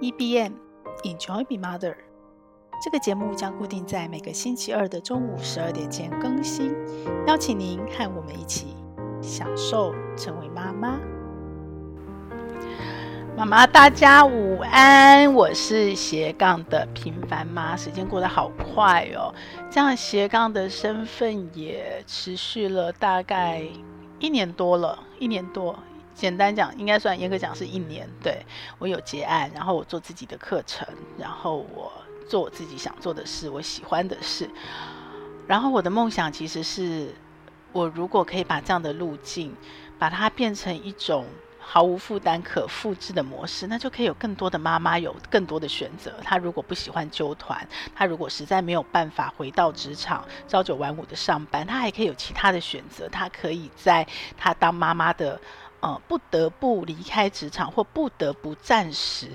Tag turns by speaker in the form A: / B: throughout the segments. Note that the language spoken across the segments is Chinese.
A: EBM Enjoy Be Mother，这个节目将固定在每个星期二的中午十二点前更新，邀请您和我们一起享受成为妈妈。妈妈，大家午安，我是斜杠的平凡妈。时间过得好快哦，这样斜杠的身份也持续了大概一年多了，一年多。简单讲，应该算严格讲是一年。对，我有结案，然后我做自己的课程，然后我做我自己想做的事，我喜欢的事。然后我的梦想其实是，我如果可以把这样的路径，把它变成一种毫无负担、可复制的模式，那就可以有更多的妈妈有更多的选择。她如果不喜欢纠团，她如果实在没有办法回到职场朝九晚五的上班，她还可以有其他的选择。她可以在她当妈妈的。呃，不得不离开职场，或不得不暂时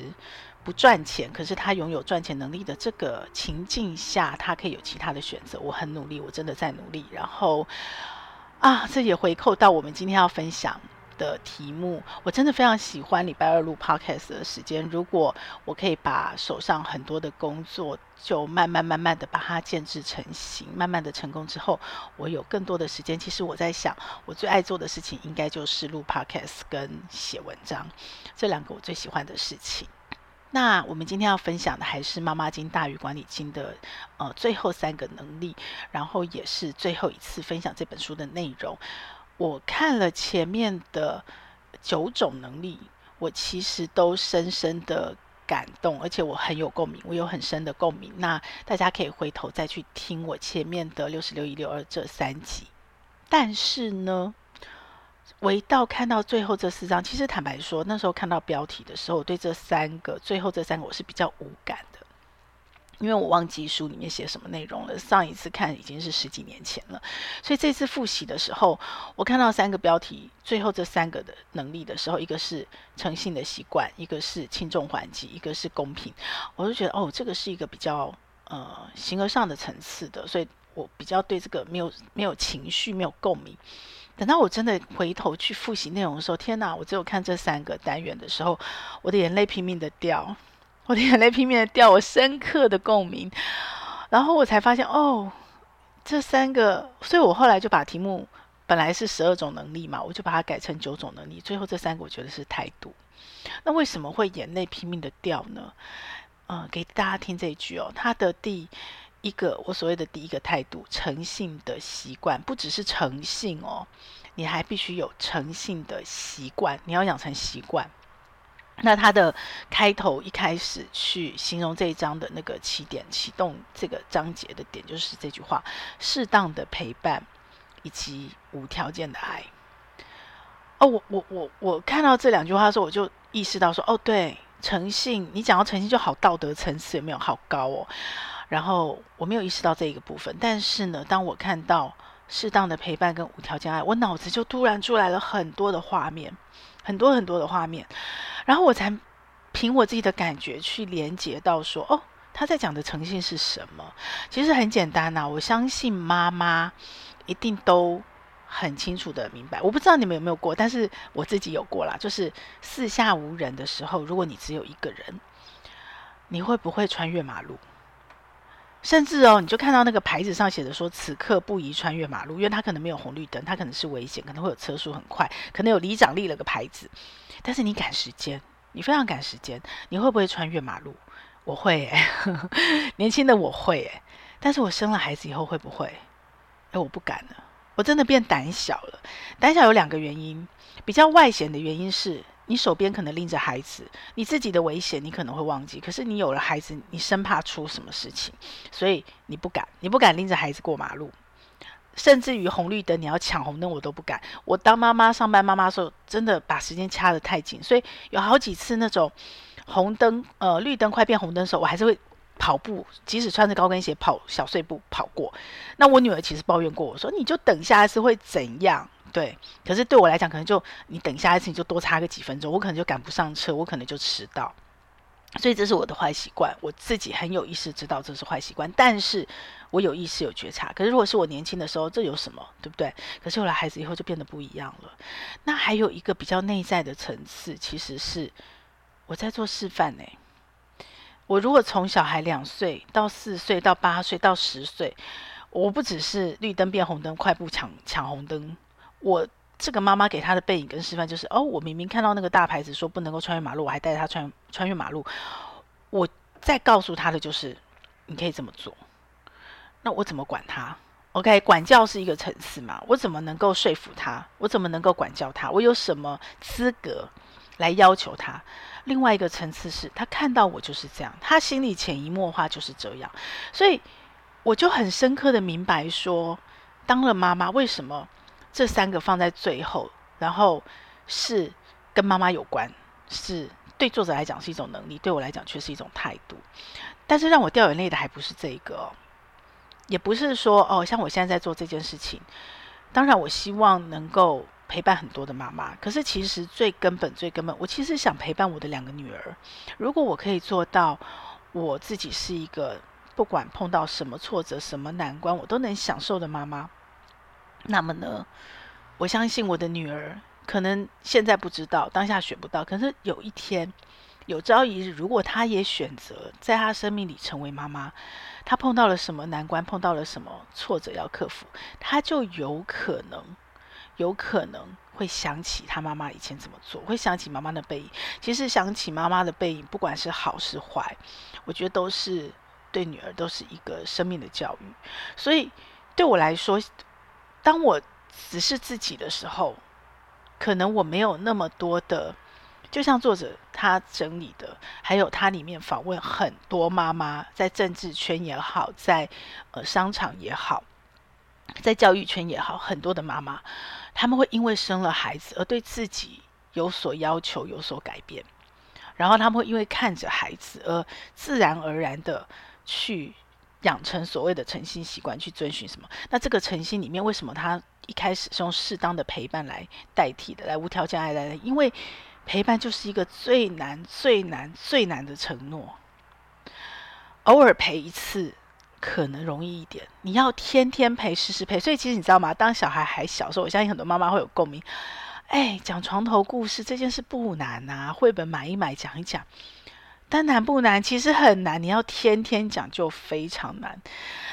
A: 不赚钱，可是他拥有赚钱能力的这个情境下，他可以有其他的选择。我很努力，我真的在努力。然后啊，这也回扣到我们今天要分享的题目，我真的非常喜欢礼拜二录 podcast 的时间。如果我可以把手上很多的工作，就慢慢慢慢的把它建置成型，慢慢的成功之后，我有更多的时间。其实我在想，我最爱做的事情应该就是录 podcast 跟写文章，这两个我最喜欢的事情。那我们今天要分享的还是《妈妈经大于管理经》的呃最后三个能力，然后也是最后一次分享这本书的内容。我看了前面的九种能力，我其实都深深的感动，而且我很有共鸣，我有很深的共鸣。那大家可以回头再去听我前面的六十六一六二这三集。但是呢，我一到看到最后这四章，其实坦白说，那时候看到标题的时候，我对这三个最后这三个我是比较无感的。因为我忘记书里面写什么内容了，上一次看已经是十几年前了，所以这次复习的时候，我看到三个标题，最后这三个的能力的时候，一个是诚信的习惯，一个是轻重缓急，一个是公平，我就觉得哦，这个是一个比较呃形而上的层次的，所以我比较对这个没有没有情绪，没有共鸣。等到我真的回头去复习内容的时候，天哪！我只有看这三个单元的时候，我的眼泪拼命的掉。我的眼泪拼命的掉，我深刻的共鸣，然后我才发现哦，这三个，所以我后来就把题目本来是十二种能力嘛，我就把它改成九种能力。最后这三个我觉得是态度。那为什么会眼泪拼命的掉呢？嗯、给大家听这一句哦，他的第一个，我所谓的第一个态度，诚信的习惯，不只是诚信哦，你还必须有诚信的习惯，你要养成习惯。那它的开头一开始去形容这一章的那个起点，启动这个章节的点就是这句话：适当的陪伴以及无条件的爱。哦，我我我我看到这两句话的时候，我就意识到说，哦，对，诚信，你讲到诚信就好道德层次有没有好高哦？然后我没有意识到这一个部分，但是呢，当我看到适当的陪伴跟无条件爱，我脑子就突然出来了很多的画面。很多很多的画面，然后我才凭我自己的感觉去连接到说，哦，他在讲的诚信是什么？其实很简单呐、我相信妈妈一定都很清楚的明白。我不知道你们有没有过，但是我自己有过啦。就是四下无人的时候，如果你只有一个人，你会不会穿越马路？甚至哦，你就看到那个牌子上写着说，此刻不宜穿越马路，因为它可能没有红绿灯，它可能是危险，可能会有车速很快，可能有里长立了个牌子。但是你赶时间，你非常赶时间，你会不会穿越马路？我会诶，年轻的我会诶，但是我生了孩子以后会不会？哎，我不敢了，我真的变胆小了。胆小有两个原因，比较外显的原因是。你手边可能拎着孩子，你自己的危险你可能会忘记，可是你有了孩子，你生怕出什么事情，所以你不敢，你不敢拎着孩子过马路，甚至于红绿灯你要抢红灯我都不敢。我当妈妈上班妈妈的时候，真的把时间掐得太紧，所以有好几次那种红灯呃绿灯快变红灯的时候，我还是会跑步，即使穿着高跟鞋跑小碎步跑过。那我女儿其实抱怨过我说，你就等下一次会怎样？对，可是对我来讲，可能就你等下一次你就多差个几分钟，我可能就赶不上车，我可能就迟到，所以这是我的坏习惯，我自己很有意识知道这是坏习惯，但是我有意识有觉察。可是如果是我年轻的时候，这有什么，对不对？可是有了孩子以后就变得不一样了。那还有一个比较内在的层次，其实是我在做示范呢。我如果从小孩两岁到四岁到八岁到十岁，我不只是绿灯变红灯，快步抢抢红灯。我这个妈妈给他的背影跟示范就是：哦，我明明看到那个大牌子说不能够穿越马路，我还带着他穿穿越马路。我再告诉他的就是，你可以这么做。那我怎么管他？OK，管教是一个层次嘛，我怎么能够说服他？我怎么能够管教他？我有什么资格来要求他？另外一个层次是他看到我就是这样，他心里潜移默化就是这样，所以我就很深刻的明白说，当了妈妈为什么这三个放在最后，然后是跟妈妈有关，是对作者来讲是一种能力，对我来讲却是一种态度。但是让我掉眼泪的还不是这个，也不是说哦，像我现在在做这件事情，当然我希望能够。陪伴很多的妈妈，可是其实最根本、最根本，我其实想陪伴我的两个女儿。如果我可以做到，我自己是一个不管碰到什么挫折、什么难关，我都能享受的妈妈，那么呢，我相信我的女儿可能现在不知道，当下选不到，可是有一天，有朝一日，如果她也选择在她生命里成为妈妈，她碰到了什么难关，碰到了什么挫折要克服，她就有可能。有可能会想起他妈妈以前怎么做，会想起妈妈的背影。其实想起妈妈的背影，不管是好是坏，我觉得都是对女儿都是一个生命的教育。所以对我来说，当我只是自己的时候，可能我没有那么多的，就像作者他整理的，还有他里面访问很多妈妈，在政治圈也好，在呃商场也好，在教育圈也好，很多的妈妈。他们会因为生了孩子而对自己有所要求、有所改变，然后他们会因为看着孩子而自然而然的去养成所谓的诚信习惯，去遵循什么？那这个诚信里面，为什么他一开始是用适当的陪伴来代替的，来无条件爱来的？因为陪伴就是一个最难、最难、最难的承诺，偶尔陪一次。可能容易一点，你要天天陪，时时陪。所以其实你知道吗？当小孩还小时候，我相信很多妈妈会有共鸣。哎，讲床头故事这件事不难啊，绘本买一买，讲一讲。但难不难？其实很难。你要天天讲就非常难。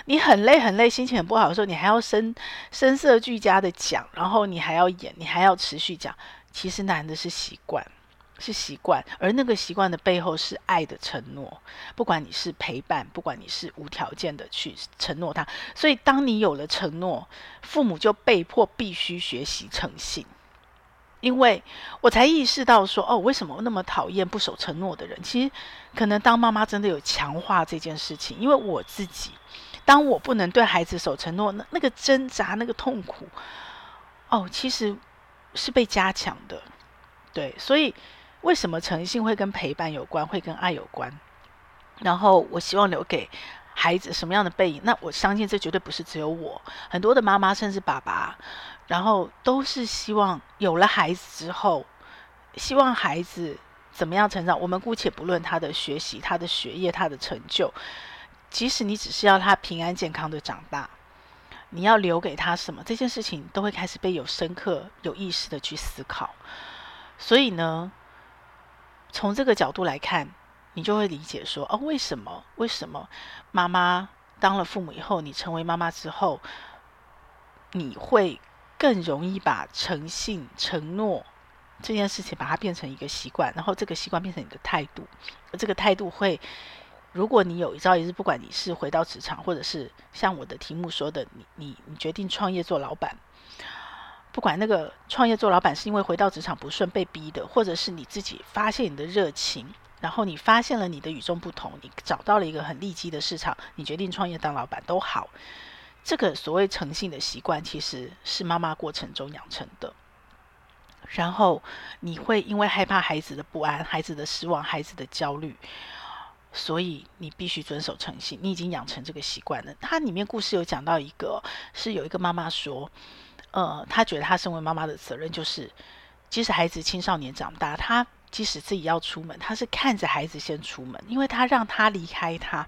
A: 你很累很累，心情很不好的时候，你还要声声色俱佳的讲，然后你还要演，你还要持续讲。其实难的是习惯。是习惯，而那个习惯的背后是爱的承诺。不管你是陪伴，不管你是无条件的去承诺他，所以当你有了承诺，父母就被迫必须学习诚信。因为我才意识到说，哦，为什么那么讨厌不守承诺的人？其实可能当妈妈真的有强化这件事情。因为我自己，当我不能对孩子守承诺，那那个挣扎、那个痛苦，哦，其实是被加强的。对，所以。为什么诚信会跟陪伴有关，会跟爱有关？然后我希望留给孩子什么样的背影？那我相信这绝对不是只有我，很多的妈妈甚至爸爸，然后都是希望有了孩子之后，希望孩子怎么样成长。我们姑且不论他的学习、他的学业、他的成就，即使你只是要他平安健康的长大，你要留给他什么？这件事情都会开始被有深刻、有意识的去思考。所以呢，从这个角度来看，你就会理解说：哦，为什么？为什么妈妈当了父母以后，你成为妈妈之后，你会更容易把诚信、承诺这件事情，把它变成一个习惯，然后这个习惯变成你的态度。而这个态度会，如果你有一朝一日，不管你是回到职场，或者是像我的题目说的，你你你决定创业做老板。不管那个创业做老板是因为回到职场不顺被逼的，或者是你自己发现你的热情，然后你发现了你的与众不同，你找到了一个很利基的市场，你决定创业当老板都好。这个所谓诚信的习惯，其实是妈妈过程中养成的。然后你会因为害怕孩子的不安、孩子的失望、孩子的焦虑，所以你必须遵守诚信。你已经养成这个习惯了。它里面故事有讲到一个，是有一个妈妈说。呃，她觉得她身为妈妈的责任就是，即使孩子青少年长大，他即使自己要出门，他是看着孩子先出门，因为他让他离开他，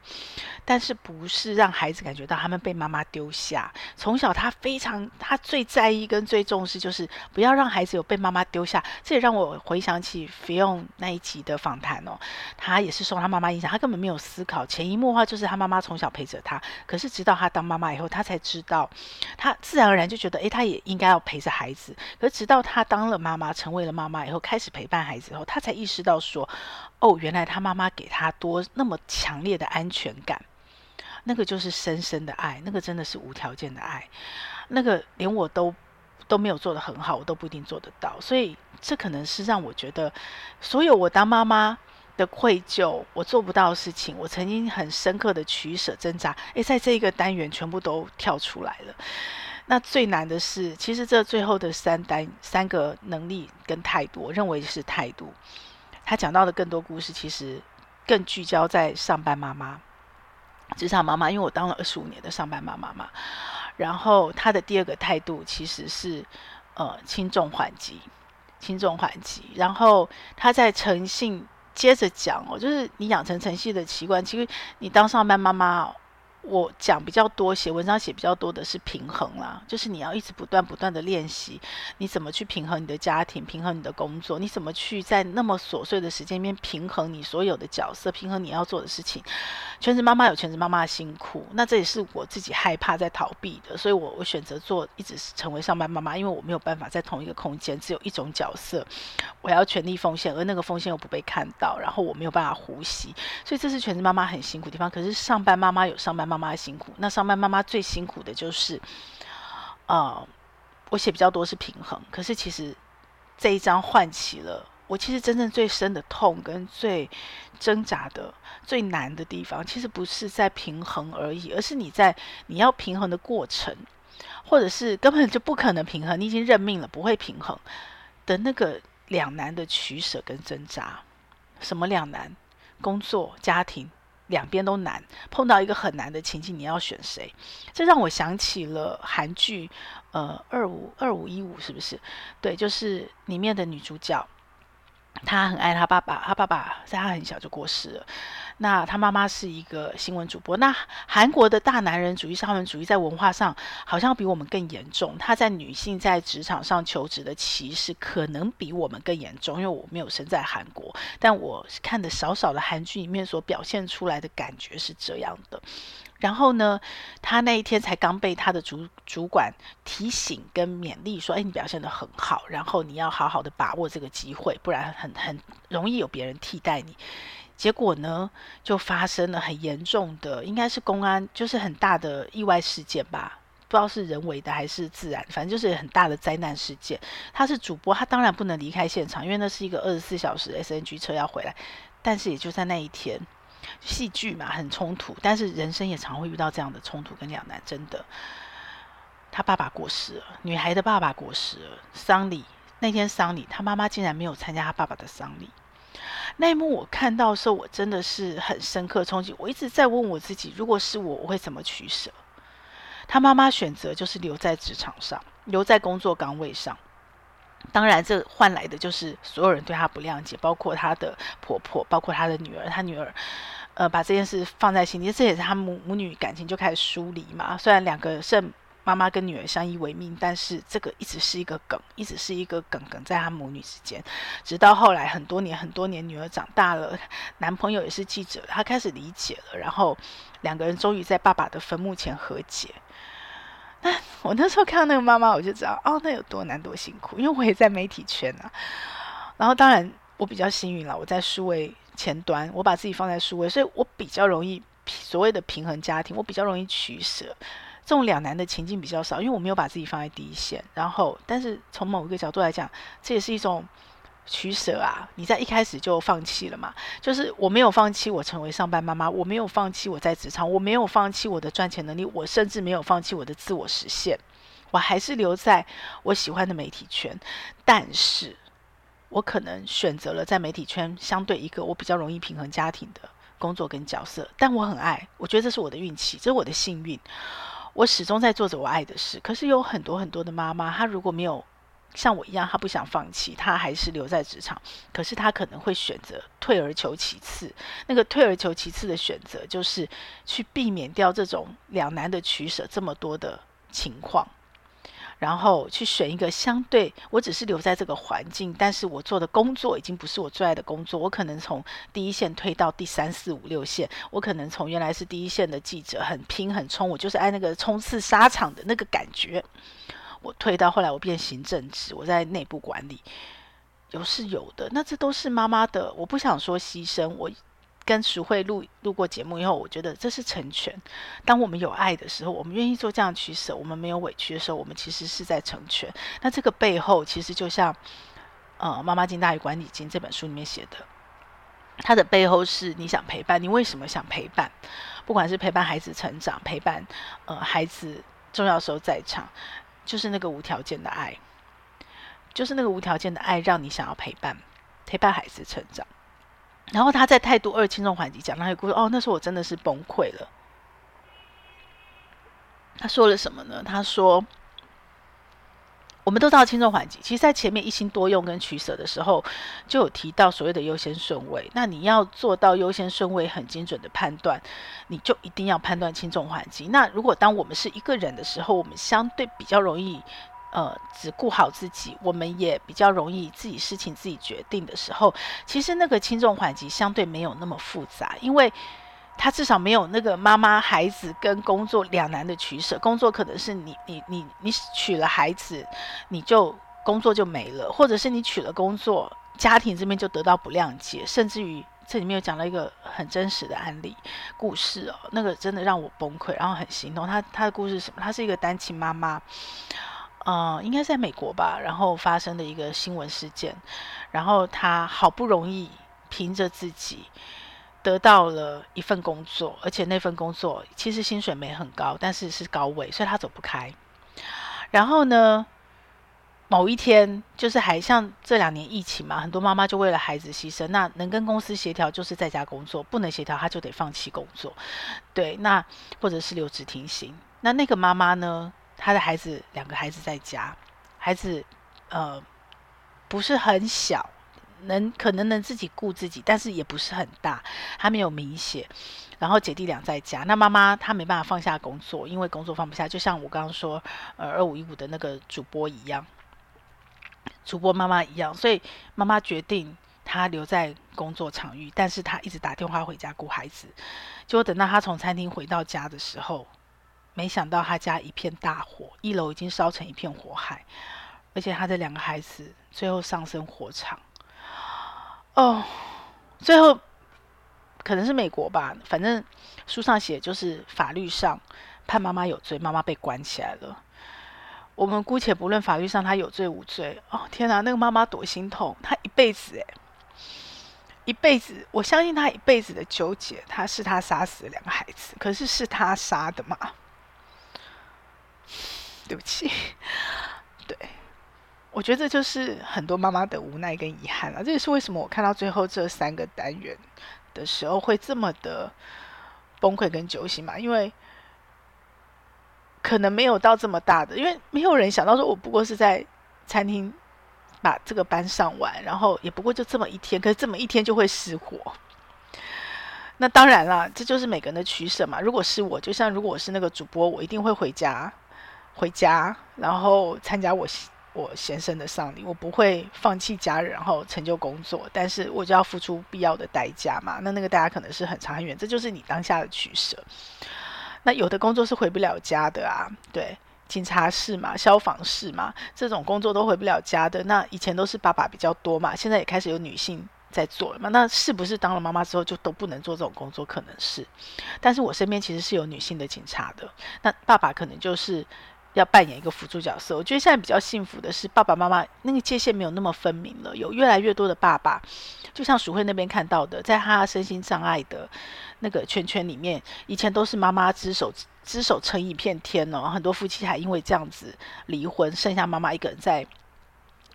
A: 但是不是让孩子感觉到他们被妈妈丢下。从小他非常，他最在意跟最重视就是不要让孩子有被妈妈丢下。这也让我回想起菲佣那一集的访谈哦，他也是受他妈妈影响，他根本没有思考，潜移默化就是他妈妈从小陪着他。可是直到他当妈妈以后，他才知道，他自然而然就觉得，诶，他也应该要陪着孩子。可是直到他当了妈妈，成为了妈妈以后，开始陪伴孩子后，他他才意识到说，哦，原来他妈妈给他多那么强烈的安全感，那个就是深深的爱，那个真的是无条件的爱，那个连我都都没有做得很好，我都不一定做得到。所以这可能是让我觉得，所有我当妈妈的愧疚，我做不到的事情，我曾经很深刻的取舍挣扎，诶，在这一个单元全部都跳出来了。那最难的是，其实这最后的三单三个能力跟态度，我认为是态度。他讲到的更多故事，其实更聚焦在上班妈妈、职场妈妈。因为我当了二十五年的上班妈妈嘛，然后他的第二个态度其实是呃轻重缓急，轻重缓急。然后他在诚信接着讲哦，就是你养成诚信的习惯，其实你当上班妈妈哦。我讲比较多，写文章写比较多的是平衡啦，就是你要一直不断不断的练习，你怎么去平衡你的家庭，平衡你的工作，你怎么去在那么琐碎的时间里面平衡你所有的角色，平衡你要做的事情。全职妈妈有全职妈妈的辛苦，那这也是我自己害怕在逃避的，所以我我选择做一直成为上班妈妈，因为我没有办法在同一个空间只有一种角色，我要全力奉献，而那个奉献又不被看到，然后我没有办法呼吸，所以这是全职妈妈很辛苦的地方。可是上班妈妈有上班妈妈妈辛苦，那上班妈妈最辛苦的就是，呃，我写比较多是平衡，可是其实这一章唤起了。我其实真正最深的痛跟最挣扎的最难的地方，其实不是在平衡而已，而是你在你要平衡的过程，或者是根本就不可能平衡，你已经认命了不会平衡的那个两难的取舍跟挣扎。什么两难？工作、家庭两边都难，碰到一个很难的情境，你要选谁？这让我想起了韩剧，呃，二五二五一五是不是？对，就是里面的女主角。他很爱他爸爸，他爸爸在他很小就过世了。那他妈妈是一个新闻主播。那韩国的大男人主义、沙文主义在文化上好像比我们更严重。他在女性在职场上求职的歧视可能比我们更严重，因为我没有生在韩国，但我看的少少的韩剧里面所表现出来的感觉是这样的。然后呢，他那一天才刚被他的主主管提醒跟勉励说：“哎，你表现得很好，然后你要好好的把握这个机会，不然很很容易有别人替代你。”结果呢，就发生了很严重的，应该是公安，就是很大的意外事件吧，不知道是人为的还是自然，反正就是很大的灾难事件。他是主播，他当然不能离开现场，因为那是一个二十四小时 SNG 车要回来。但是也就在那一天。戏剧嘛，很冲突，但是人生也常会遇到这样的冲突跟两难。真的，他爸爸过世了，女孩的爸爸过世了，丧礼那天丧礼，他妈妈竟然没有参加他爸爸的丧礼。那一幕我看到的时候，我真的是很深刻冲击。我一直在问我自己，如果是我，我会怎么取舍？他妈妈选择就是留在职场上，留在工作岗位上。当然，这换来的就是所有人对他不谅解，包括他的婆婆，包括他的女儿。他女儿，呃，把这件事放在心里，这也是他母母女感情就开始疏离嘛。虽然两个是妈妈跟女儿相依为命，但是这个一直是一个梗，一直是一个梗梗在他母女之间。直到后来很多年很多年，女儿长大了，男朋友也是记者，他开始理解了，然后两个人终于在爸爸的坟墓前和解。那我那时候看到那个妈妈，我就知道哦，那有多难多辛苦。因为我也在媒体圈啊，然后当然我比较幸运了，我在数位前端，我把自己放在数位，所以我比较容易所谓的平衡家庭，我比较容易取舍，这种两难的情境比较少，因为我没有把自己放在第一线。然后，但是从某一个角度来讲，这也是一种。取舍啊！你在一开始就放弃了嘛？就是我没有放弃我成为上班妈妈，我没有放弃我在职场，我没有放弃我的赚钱能力，我甚至没有放弃我的自我实现，我还是留在我喜欢的媒体圈。但是，我可能选择了在媒体圈相对一个我比较容易平衡家庭的工作跟角色。但我很爱，我觉得这是我的运气，这是我的幸运。我始终在做着我爱的事。可是有很多很多的妈妈，她如果没有。像我一样，她不想放弃，她还是留在职场。可是她可能会选择退而求其次。那个退而求其次的选择，就是去避免掉这种两难的取舍这么多的情况，然后去选一个相对，我只是留在这个环境，但是我做的工作已经不是我最爱的工作。我可能从第一线推到第三四五六线，我可能从原来是第一线的记者，很拼很冲，我就是爱那个冲刺沙场的那个感觉。我退到后来，我变行政职，我在内部管理，有是有的。那这都是妈妈的，我不想说牺牲。我跟淑慧录录过节目以后，我觉得这是成全。当我们有爱的时候，我们愿意做这样取舍；我们没有委屈的时候，我们其实是在成全。那这个背后，其实就像呃《妈妈经大于管理经》这本书里面写的，它的背后是你想陪伴。你为什么想陪伴？不管是陪伴孩子成长，陪伴呃孩子重要时候在场。就是那个无条件的爱，就是那个无条件的爱，让你想要陪伴，陪伴孩子成长。然后他在态度二轻重缓急讲那个故事，哦，那时候我真的是崩溃了。他说了什么呢？他说，我们都知道轻重缓急，其实，在前面一心多用跟取舍的时候，就有提到所谓的优先顺位。那你要做到优先顺位很精准的判断，你就一定要判断轻重缓急。那如果当我们是一个人的时候，我们相对比较容易，呃，只顾好自己，我们也比较容易自己事情自己决定的时候，其实那个轻重缓急相对没有那么复杂，因为。他至少没有那个妈妈、孩子跟工作两难的取舍。工作可能是你、你、你、你娶了孩子，你就工作就没了；或者是你娶了工作，家庭这边就得到不谅解。甚至于这里面有讲到一个很真实的案例故事哦，那个真的让我崩溃，然后很心痛。他他的故事是什么？他是一个单亲妈妈，呃，应该在美国吧，然后发生的一个新闻事件，然后他好不容易凭着自己。得到了一份工作，而且那份工作其实薪水没很高，但是是高位，所以他走不开。然后呢，某一天就是还像这两年疫情嘛，很多妈妈就为了孩子牺牲。那能跟公司协调就是在家工作，不能协调他就得放弃工作。对，那或者是留职停薪。那那个妈妈呢，他的孩子两个孩子在家，孩子呃不是很小。能可能能自己顾自己，但是也不是很大，还没有明显。然后姐弟俩在家，那妈妈她没办法放下工作，因为工作放不下，就像我刚刚说，呃，二五一五的那个主播一样，主播妈妈一样，所以妈妈决定她留在工作场域，但是她一直打电话回家顾孩子。结果等到她从餐厅回到家的时候，没想到他家一片大火，一楼已经烧成一片火海，而且他的两个孩子最后丧生火场。哦，最后可能是美国吧，反正书上写就是法律上判妈妈有罪，妈妈被关起来了。我们姑且不论法律上她有罪无罪。哦，天哪，那个妈妈多心痛，她一辈子诶，一辈子，我相信她一辈子的纠结，她是她杀死了两个孩子，可是是她杀的吗？对不起，对。我觉得这就是很多妈妈的无奈跟遗憾了。这也是为什么我看到最后这三个单元的时候会这么的崩溃跟揪心嘛？因为可能没有到这么大的，因为没有人想到说我不过是在餐厅把这个班上完，然后也不过就这么一天，可是这么一天就会失火。那当然了，这就是每个人的取舍嘛。如果是我，就像如果我是那个主播，我一定会回家，回家，然后参加我。我先生的丧礼，我不会放弃家人，然后成就工作，但是我就要付出必要的代价嘛。那那个代价可能是很长很远，这就是你当下的取舍。那有的工作是回不了家的啊，对，警察室嘛，消防室嘛，这种工作都回不了家的。那以前都是爸爸比较多嘛，现在也开始有女性在做了嘛。那是不是当了妈妈之后就都不能做这种工作？可能是，但是我身边其实是有女性的警察的。那爸爸可能就是。要扮演一个辅助角色，我觉得现在比较幸福的是，爸爸妈妈那个界限没有那么分明了，有越来越多的爸爸，就像鼠慧那边看到的，在他身心障碍的那个圈圈里面，以前都是妈妈只手只手撑一片天哦，很多夫妻还因为这样子离婚，剩下妈妈一个人在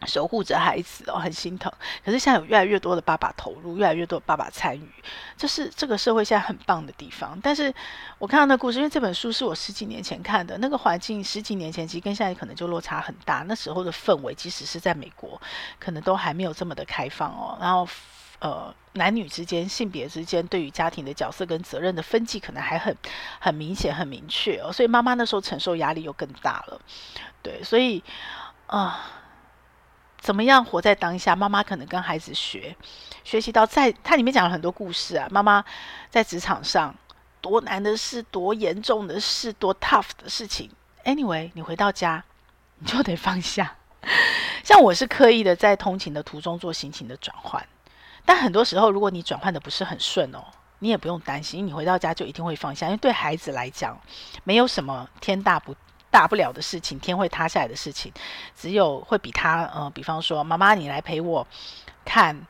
A: 守护着孩子哦，很心疼。可是现在有越来越多的爸爸投入，越来越多的爸爸参与，这是这个社会现在很棒的地方。但是我看到那故事，因为这本书是我十几年前看的，那个环境十几年前其实跟现在可能就落差很大。那时候的氛围，即使是在美国，可能都还没有这么的开放哦。然后呃，男女之间、性别之间对于家庭的角色跟责任的分际，可能还很很明显、很明确哦。所以妈妈那时候承受压力又更大了。对，所以啊。怎么样活在当下？妈妈可能跟孩子学，学习到在它里面讲了很多故事啊。妈妈在职场上多难的事，多严重的事，多 tough 的事情。Anyway，你回到家你就得放下。像我是刻意的在通勤的途中做心情的转换，但很多时候如果你转换的不是很顺哦，你也不用担心，你回到家就一定会放下，因为对孩子来讲，没有什么天大不。大不了的事情，天会塌下来的事情，只有会比他，呃，比方说，妈妈，你来陪我看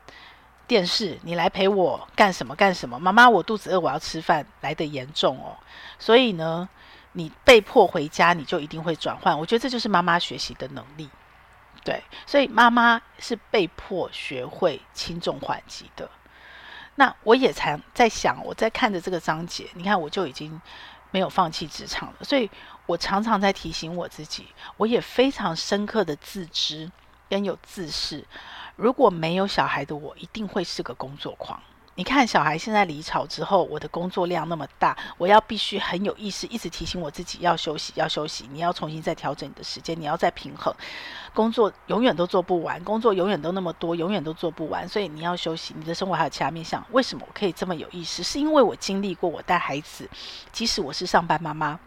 A: 电视，你来陪我干什么干什么？妈妈，我肚子饿，我要吃饭，来得严重哦。所以呢，你被迫回家，你就一定会转换。我觉得这就是妈妈学习的能力，对。所以妈妈是被迫学会轻重缓急的。那我也常在想，我在看着这个章节，你看我就已经没有放弃职场了，所以。我常常在提醒我自己，我也非常深刻的自知跟有自视。如果没有小孩的我，一定会是个工作狂。你看，小孩现在离巢之后，我的工作量那么大，我要必须很有意识，一直提醒我自己要休息，要休息。你要重新再调整你的时间，你要再平衡。工作永远都做不完，工作永远都那么多，永远都做不完。所以你要休息，你的生活还有其他面向。为什么我可以这么有意识？是因为我经历过，我带孩子，即使我是上班妈妈。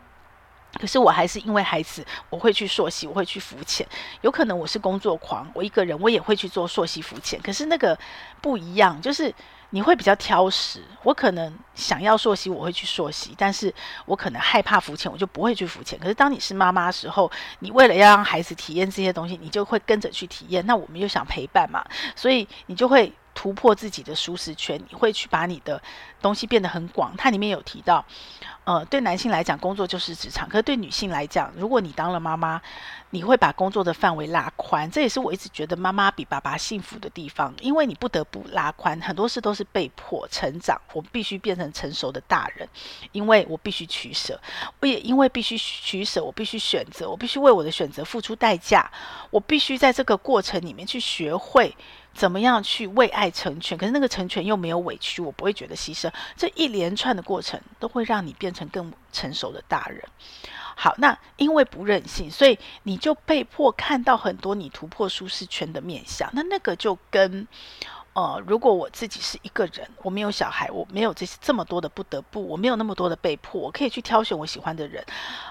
A: 可是我还是因为孩子，我会去溯溪，我会去浮潜。有可能我是工作狂，我一个人我也会去做溯溪浮潜。可是那个不一样，就是你会比较挑食。我可能想要溯溪，我会去溯溪，但是我可能害怕浮潜，我就不会去浮潜。可是当你是妈妈的时候，你为了要让孩子体验这些东西，你就会跟着去体验。那我们又想陪伴嘛，所以你就会突破自己的舒适圈，你会去把你的东西变得很广。它里面有提到。呃，对男性来讲，工作就是职场；可是对女性来讲，如果你当了妈妈，你会把工作的范围拉宽。这也是我一直觉得妈妈比爸爸幸福的地方，因为你不得不拉宽，很多事都是被迫成长。我必须变成成熟的大人，因为我必须取舍。我也因为必须取舍，我必须选择，我必须为我的选择付出代价。我必须在这个过程里面去学会。怎么样去为爱成全？可是那个成全又没有委屈，我不会觉得牺牲。这一连串的过程都会让你变成更成熟的大人。好，那因为不任性，所以你就被迫看到很多你突破舒适圈的面相。那那个就跟呃，如果我自己是一个人，我没有小孩，我没有这些这么多的不得不，我没有那么多的被迫，我可以去挑选我喜欢的人，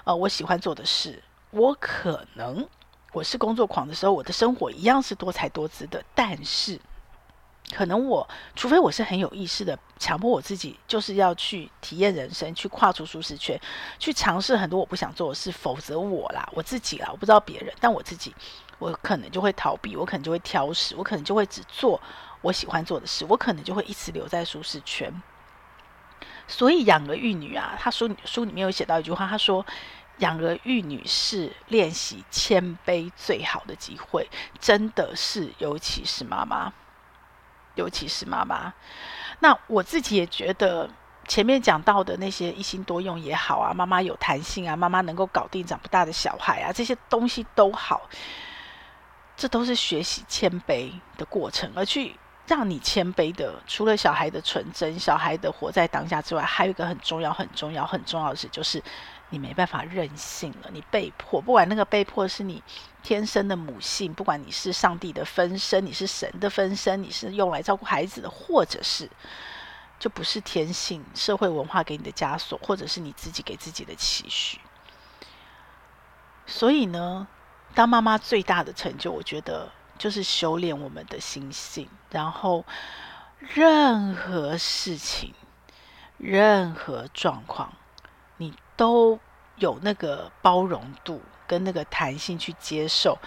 A: 呃，我喜欢做的事，我可能。我是工作狂的时候，我的生活一样是多才多姿的。但是，可能我除非我是很有意识的强迫我自己，就是要去体验人生，去跨出舒适圈，去尝试很多我不想做的事。否则我啦，我自己啦，我不知道别人，但我自己，我可能就会逃避，我可能就会挑食，我可能就会只做我喜欢做的事，我可能就会一直留在舒适圈。所以养儿育女啊，他书书里面有写到一句话，他说。养儿育女是练习谦卑最好的机会，真的是，尤其是妈妈，尤其是妈妈。那我自己也觉得，前面讲到的那些一心多用也好啊，妈妈有弹性啊，妈妈能够搞定长不大的小孩啊，这些东西都好，这都是学习谦卑的过程。而去让你谦卑的，除了小孩的纯真、小孩的活在当下之外，还有一个很重要、很重要、很重要的事，就是。你没办法任性了，你被迫，不管那个被迫是你天生的母性，不管你是上帝的分身，你是神的分身，你是用来照顾孩子的，或者是就不是天性，社会文化给你的枷锁，或者是你自己给自己的期许。所以呢，当妈妈最大的成就，我觉得就是修炼我们的心性，然后任何事情、任何状况。都有那个包容度跟那个弹性去接受，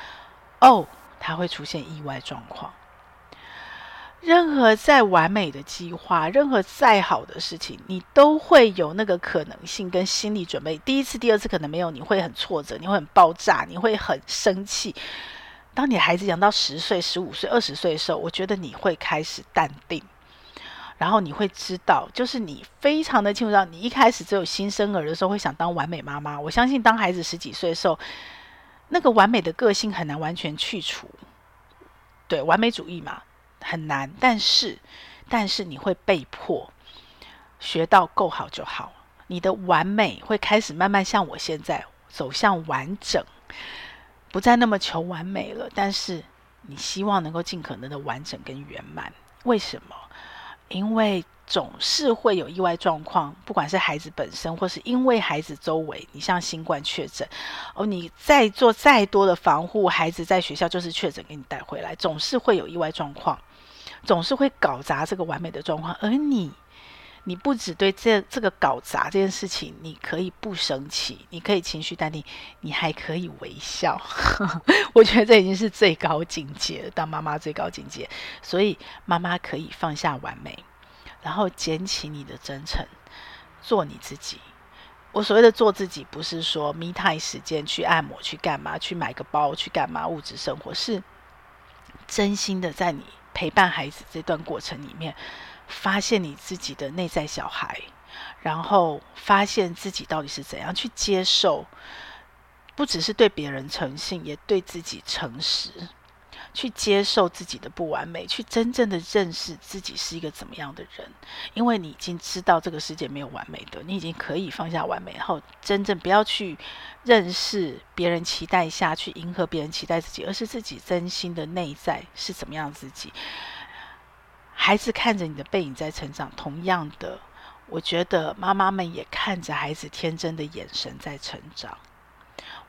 A: 哦，它会出现意外状况。任何再完美的计划，任何再好的事情，你都会有那个可能性跟心理准备。第一次、第二次可能没有，你会很挫折，你会很爆炸，你会很生气。当你孩子养到十岁、十五岁、二十岁的时候，我觉得你会开始淡定，然后你会知道，就是你非常的清楚到，你一开始只有新生儿的时候会想当完美妈妈。我相信，当孩子十几岁的时候，那个完美的个性很难完全去除，对，完美主义嘛，很难。但是，但是你会被迫学到够好就好，你的完美会开始慢慢像我现在走向完整。不再那么求完美了，但是你希望能够尽可能的完整跟圆满。为什么？因为总是会有意外状况，不管是孩子本身，或是因为孩子周围，你像新冠确诊，哦，你再做再多的防护，孩子在学校就是确诊给你带回来，总是会有意外状况，总是会搞砸这个完美的状况，而你。你不只对这这个搞砸这件事情，你可以不生气，你可以情绪淡定，你还可以微笑。我觉得这已经是最高境界了，当妈妈最高境界。所以妈妈可以放下完美，然后捡起你的真诚，做你自己。我所谓的做自己，不是说 meta 时间去按摩去干嘛，去买个包去干嘛，物质生活，是真心的在你陪伴孩子这段过程里面。发现你自己的内在小孩，然后发现自己到底是怎样去接受，不只是对别人诚信，也对自己诚实，去接受自己的不完美，去真正的认识自己是一个怎么样的人。因为你已经知道这个世界没有完美的，你已经可以放下完美，然后真正不要去认识别人期待下去迎合别人期待自己，而是自己真心的内在是怎么样自己。孩子看着你的背影在成长，同样的，我觉得妈妈们也看着孩子天真的眼神在成长。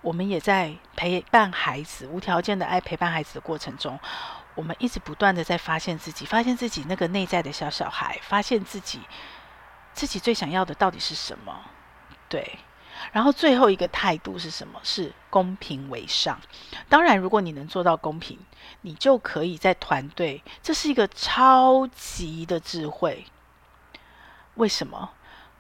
A: 我们也在陪伴孩子，无条件的爱陪伴孩子的过程中，我们一直不断的在发现自己，发现自己那个内在的小小孩，发现自己自己最想要的到底是什么？对。然后最后一个态度是什么？是公平为上。当然，如果你能做到公平，你就可以在团队。这是一个超级的智慧。为什么？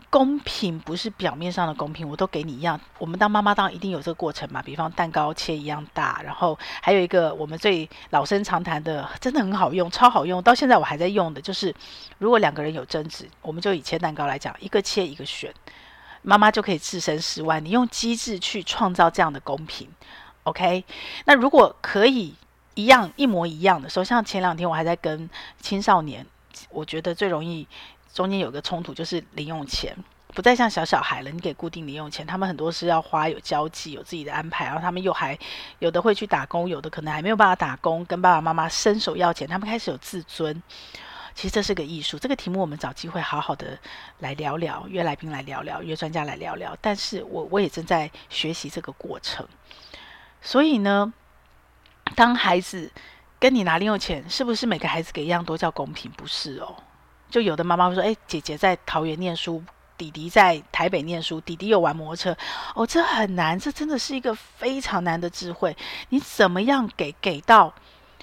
A: 公平不是表面上的公平，我都给你一样。我们当妈妈当然一定有这个过程嘛。比方蛋糕切一样大，然后还有一个我们最老生常谈的，真的很好用，超好用，到现在我还在用的，就是如果两个人有争执，我们就以切蛋糕来讲，一个切一个选。妈妈就可以置身事外，你用机制去创造这样的公平，OK？那如果可以一样一模一样的时候，像前两天我还在跟青少年，我觉得最容易中间有个冲突就是零用钱，不再像小小孩了，你给固定零用钱，他们很多是要花，有交际，有自己的安排，然后他们又还有的会去打工，有的可能还没有办法打工，跟爸爸妈妈伸手要钱，他们开始有自尊。其实这是个艺术，这个题目我们找机会好好的来聊聊，约来宾来聊聊，约专家来聊聊。但是我我也正在学习这个过程，所以呢，当孩子跟你拿零用钱，是不是每个孩子给一样都叫公平？不是哦，就有的妈妈会说：“哎，姐姐在桃园念书，弟弟在台北念书，弟弟有玩摩托车。”哦，这很难，这真的是一个非常难的智慧。你怎么样给给到？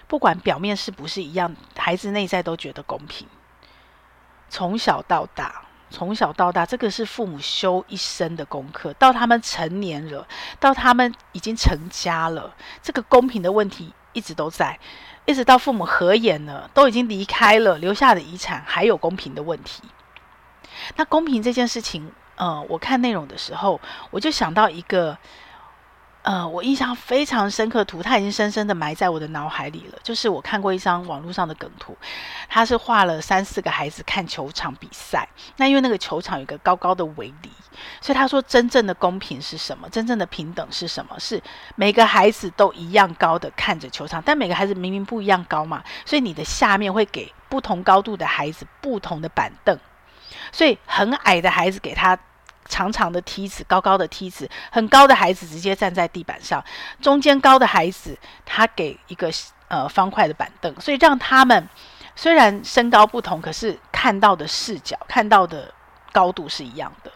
A: 不管表面是不是一样，孩子内在都觉得公平。从小到大，从小到大，这个是父母修一生的功课。到他们成年了，到他们已经成家了，这个公平的问题一直都在，一直到父母合眼了，都已经离开了，留下的遗产还有公平的问题。那公平这件事情，呃，我看内容的时候，我就想到一个。呃，我印象非常深刻的图，它已经深深的埋在我的脑海里了。就是我看过一张网络上的梗图，它是画了三四个孩子看球场比赛。那因为那个球场有个高高的围篱，所以他说真正的公平是什么？真正的平等是什么？是每个孩子都一样高的看着球场，但每个孩子明明不一样高嘛，所以你的下面会给不同高度的孩子不同的板凳，所以很矮的孩子给他。长长的梯子，高高的梯子，很高的孩子直接站在地板上，中间高的孩子他给一个呃方块的板凳，所以让他们虽然身高不同，可是看到的视角、看到的高度是一样的。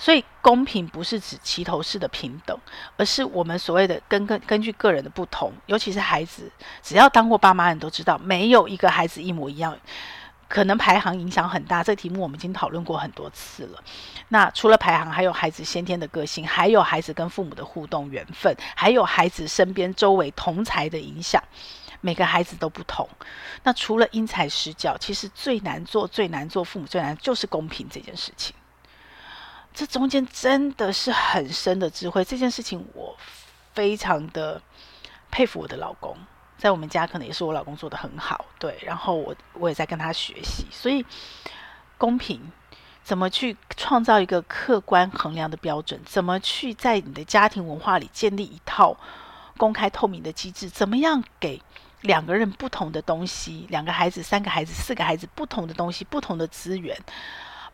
A: 所以公平不是指齐头式的平等，而是我们所谓的根根根据个人的不同，尤其是孩子，只要当过爸妈的人都知道，没有一个孩子一模一样。可能排行影响很大，这题目我们已经讨论过很多次了。那除了排行，还有孩子先天的个性，还有孩子跟父母的互动缘分，还有孩子身边周围同才的影响。每个孩子都不同。那除了因材施教，其实最难做、最难做，父母最难就是公平这件事情。这中间真的是很深的智慧。这件事情我非常的佩服我的老公。在我们家，可能也是我老公做得很好，对。然后我我也在跟他学习，所以公平，怎么去创造一个客观衡量的标准？怎么去在你的家庭文化里建立一套公开透明的机制？怎么样给两个人不同的东西？两个孩子、三个孩子、四个孩子不同的东西、不同的资源、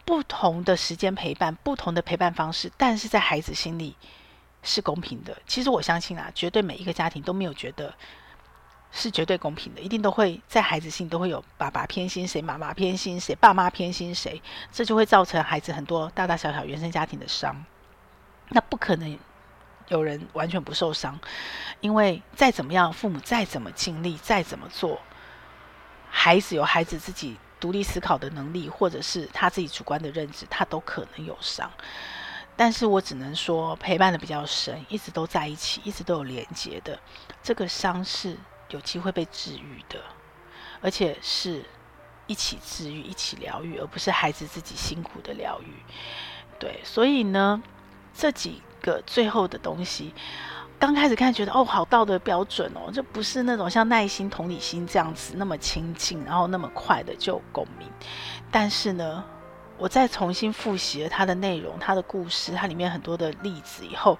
A: 不同的时间陪伴、不同的陪伴方式，但是在孩子心里是公平的。其实我相信啊，绝对每一个家庭都没有觉得。是绝对公平的，一定都会在孩子心里都会有爸爸偏心谁，妈妈偏心谁，爸妈偏心谁，这就会造成孩子很多大大小小原生家庭的伤。那不可能有人完全不受伤，因为再怎么样，父母再怎么尽力，再怎么做，孩子有孩子自己独立思考的能力，或者是他自己主观的认知，他都可能有伤。但是我只能说，陪伴的比较深，一直都在一起，一直都有连接的，这个伤是。有机会被治愈的，而且是一起治愈、一起疗愈，而不是孩子自己辛苦的疗愈。对，所以呢，这几个最后的东西，刚开始看觉得哦，好道德标准哦，这不是那种像耐心、同理心这样子那么亲近，然后那么快的就共鸣。但是呢，我再重新复习了它的内容、它的故事、它里面很多的例子以后。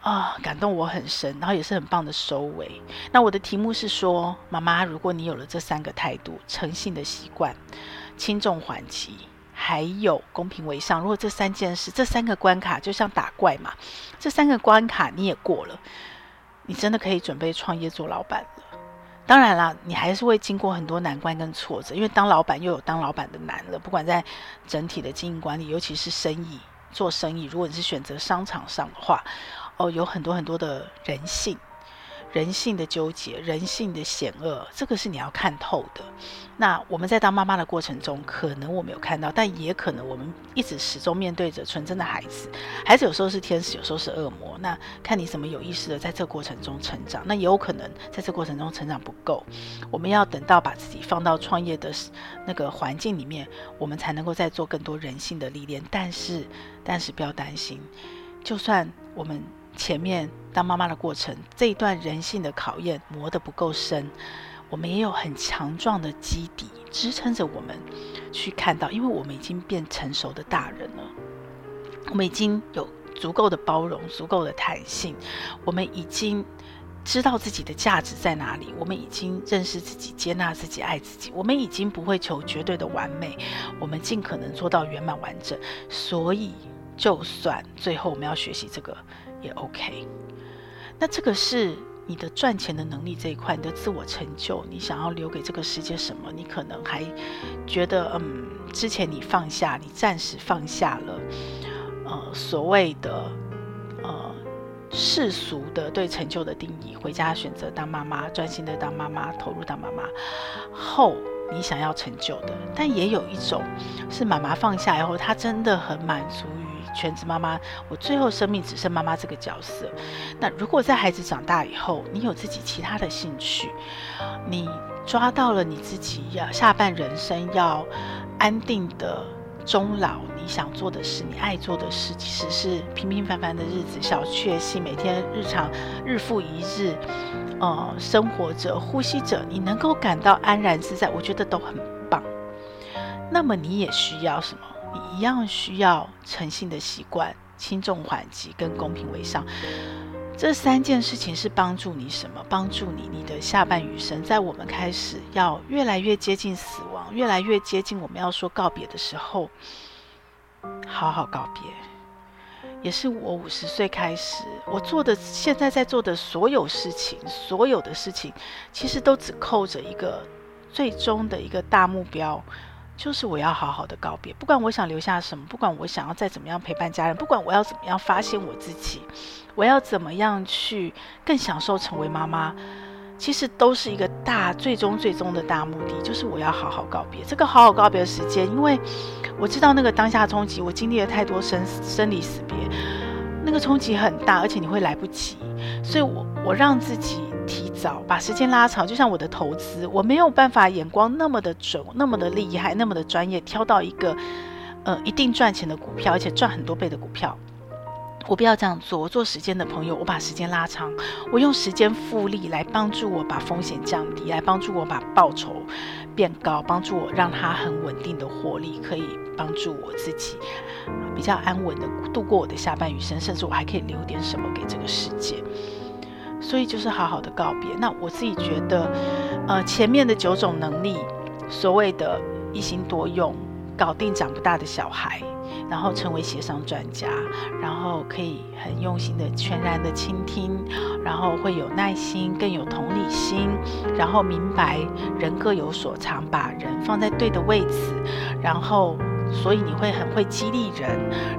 A: 啊、感动我很深，然后也是很棒的收尾。那我的题目是说，妈妈，如果你有了这三个态度：诚信的习惯、轻重缓急，还有公平为上。如果这三件事、这三个关卡就像打怪嘛，这三个关卡你也过了，你真的可以准备创业做老板了。当然啦，你还是会经过很多难关跟挫折，因为当老板又有当老板的难了。不管在整体的经营管理，尤其是生意做生意，如果你是选择商场上的话。哦，有很多很多的人性，人性的纠结，人性的险恶，这个是你要看透的。那我们在当妈妈的过程中，可能我没有看到，但也可能我们一直始终面对着纯真的孩子。孩子有时候是天使，有时候是恶魔。那看你怎么有意识的在这过程中成长。那也有可能在这过程中成长不够，我们要等到把自己放到创业的那个环境里面，我们才能够再做更多人性的历练。但是，但是不要担心，就算我们。前面当妈妈的过程，这一段人性的考验磨得不够深，我们也有很强壮的基底支撑着我们去看到，因为我们已经变成熟的大人了，我们已经有足够的包容、足够的弹性，我们已经知道自己的价值在哪里，我们已经认识自己、接纳自己、爱自己，我们已经不会求绝对的完美，我们尽可能做到圆满完整。所以，就算最后我们要学习这个。也 OK，那这个是你的赚钱的能力这一块，你的自我成就，你想要留给这个世界什么？你可能还觉得，嗯，之前你放下，你暂时放下了，呃，所谓的呃世俗的对成就的定义，回家选择当妈妈，专心的当妈妈，投入当妈妈后，你想要成就的，但也有一种是妈妈放下以后，她真的很满足于。全职妈妈，我最后生命只剩妈妈这个角色。那如果在孩子长大以后，你有自己其他的兴趣，你抓到了你自己要下半人生要安定的终老，你想做的事，你爱做的事，其实是平平凡凡的日子，小确幸，每天日常日复一日，呃，生活着，呼吸着，你能够感到安然自在，我觉得都很棒。那么你也需要什么？你一样需要诚信的习惯、轻重缓急跟公平为上，这三件事情是帮助你什么？帮助你你的下半余生，在我们开始要越来越接近死亡，越来越接近我们要说告别的时候，好好告别。也是我五十岁开始，我做的现在在做的所有事情，所有的事情，其实都只扣着一个最终的一个大目标。就是我要好好的告别，不管我想留下什么，不管我想要再怎么样陪伴家人，不管我要怎么样发现我自己，我要怎么样去更享受成为妈妈其实都是一个大最终最终的大目的，就是我要好好告别。这个好好告别的时间，因为我知道那个当下冲击，我经历了太多生生离死别，那个冲击很大，而且你会来不及，所以我我让自己提早把时间拉长。就像我的投资，我没有办法眼光那么的准，那么的厉害，那么的专业，挑到一个呃一定赚钱的股票，而且赚很多倍的股票。我不要这样做，我做时间的朋友，我把时间拉长，我用时间复利来帮助我把风险降低，来帮助我把报酬变高，帮助我让它很稳定的获利，可以帮助我自己比较安稳的度过我的下半余生，甚至我还可以留点什么给这个世界。所以就是好好的告别。那我自己觉得，呃，前面的九种能力，所谓的一心多用，搞定长不大的小孩。然后成为协商专家，然后可以很用心的、全然的倾听，然后会有耐心，更有同理心，然后明白人各有所长，把人放在对的位置，然后所以你会很会激励人，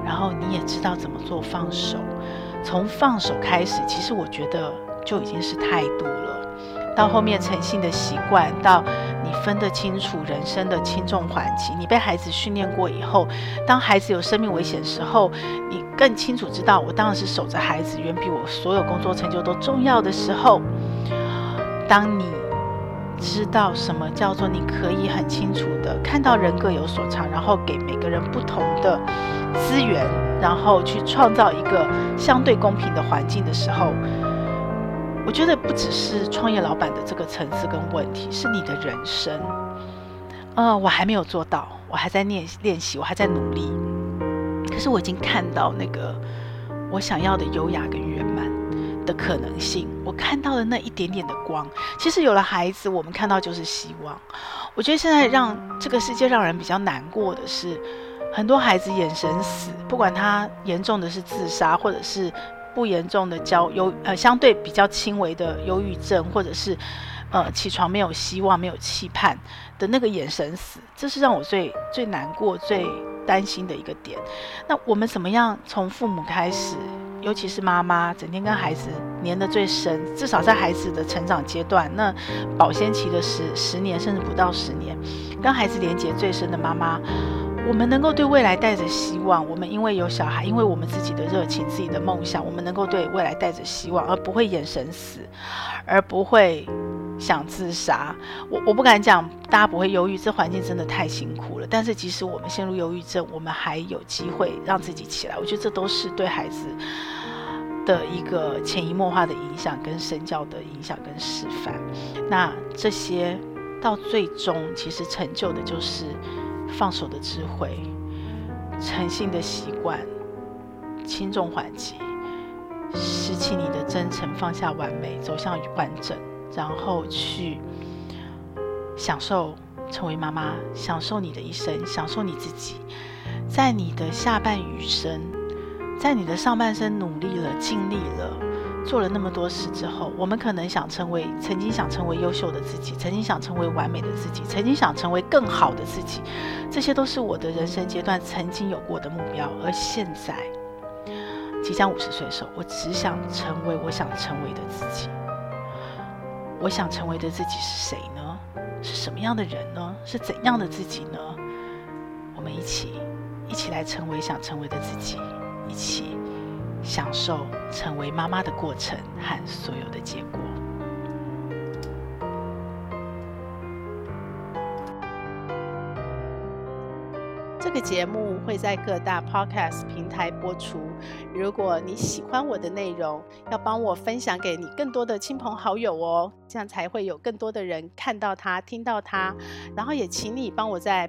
A: 然后你也知道怎么做放手。从放手开始，其实我觉得就已经是态度了。到后面诚信的习惯，到你分得清楚人生的轻重缓急，你被孩子训练过以后，当孩子有生命危险的时候，你更清楚知道，我当然是守着孩子，远比我所有工作成就都重要的时候。当你知道什么叫做你可以很清楚的看到人各有所长，然后给每个人不同的资源，然后去创造一个相对公平的环境的时候。我觉得不只是创业老板的这个层次跟问题，是你的人生。呃，我还没有做到，我还在练练习，我还在努力。可是我已经看到那个我想要的优雅跟圆满的可能性，我看到了那一点点的光。其实有了孩子，我们看到就是希望。我觉得现在让这个世界让人比较难过的是，很多孩子眼神死，不管他严重的是自杀，或者是。不严重的焦忧，呃，相对比较轻微的忧郁症，或者是，呃，起床没有希望、没有期盼的那个眼神死，这是让我最最难过、最担心的一个点。那我们怎么样从父母开始，尤其是妈妈，整天跟孩子黏得最深，至少在孩子的成长阶段，那保鲜期的十十年甚至不到十年，跟孩子连接最深的妈妈。我们能够对未来带着希望，我们因为有小孩，因为我们自己的热情、自己的梦想，我们能够对未来带着希望，而不会眼神死，而不会想自杀。我我不敢讲大家不会忧郁，这环境真的太辛苦了。但是即使我们陷入忧郁症，我们还有机会让自己起来。我觉得这都是对孩子的一个潜移默化的影响，跟身教的影响跟示范。那这些到最终其实成就的就是。放手的智慧，诚信的习惯，轻重缓急，拾起你的真诚，放下完美，走向完整，然后去享受成为妈妈，享受你的一生，享受你自己，在你的下半余生，在你的上半生努力了，尽力了。做了那么多事之后，我们可能想成为曾经想成为优秀的自己，曾经想成为完美的自己，曾经想成为更好的自己，这些都是我的人生阶段曾经有过的目标。而现在，即将五十岁的时候，我只想成为我想成为的自己。我想成为的自己是谁呢？是什么样的人呢？是怎样的自己呢？我们一起，一起来成为想成为的自己，一起。享受成为妈妈的过程和所有的结果。这个节目会在各大 Podcast 平台播出。如果你喜欢我的内容，要帮我分享给你更多的亲朋好友哦，这样才会有更多的人看到它、听到它。然后也请你帮我在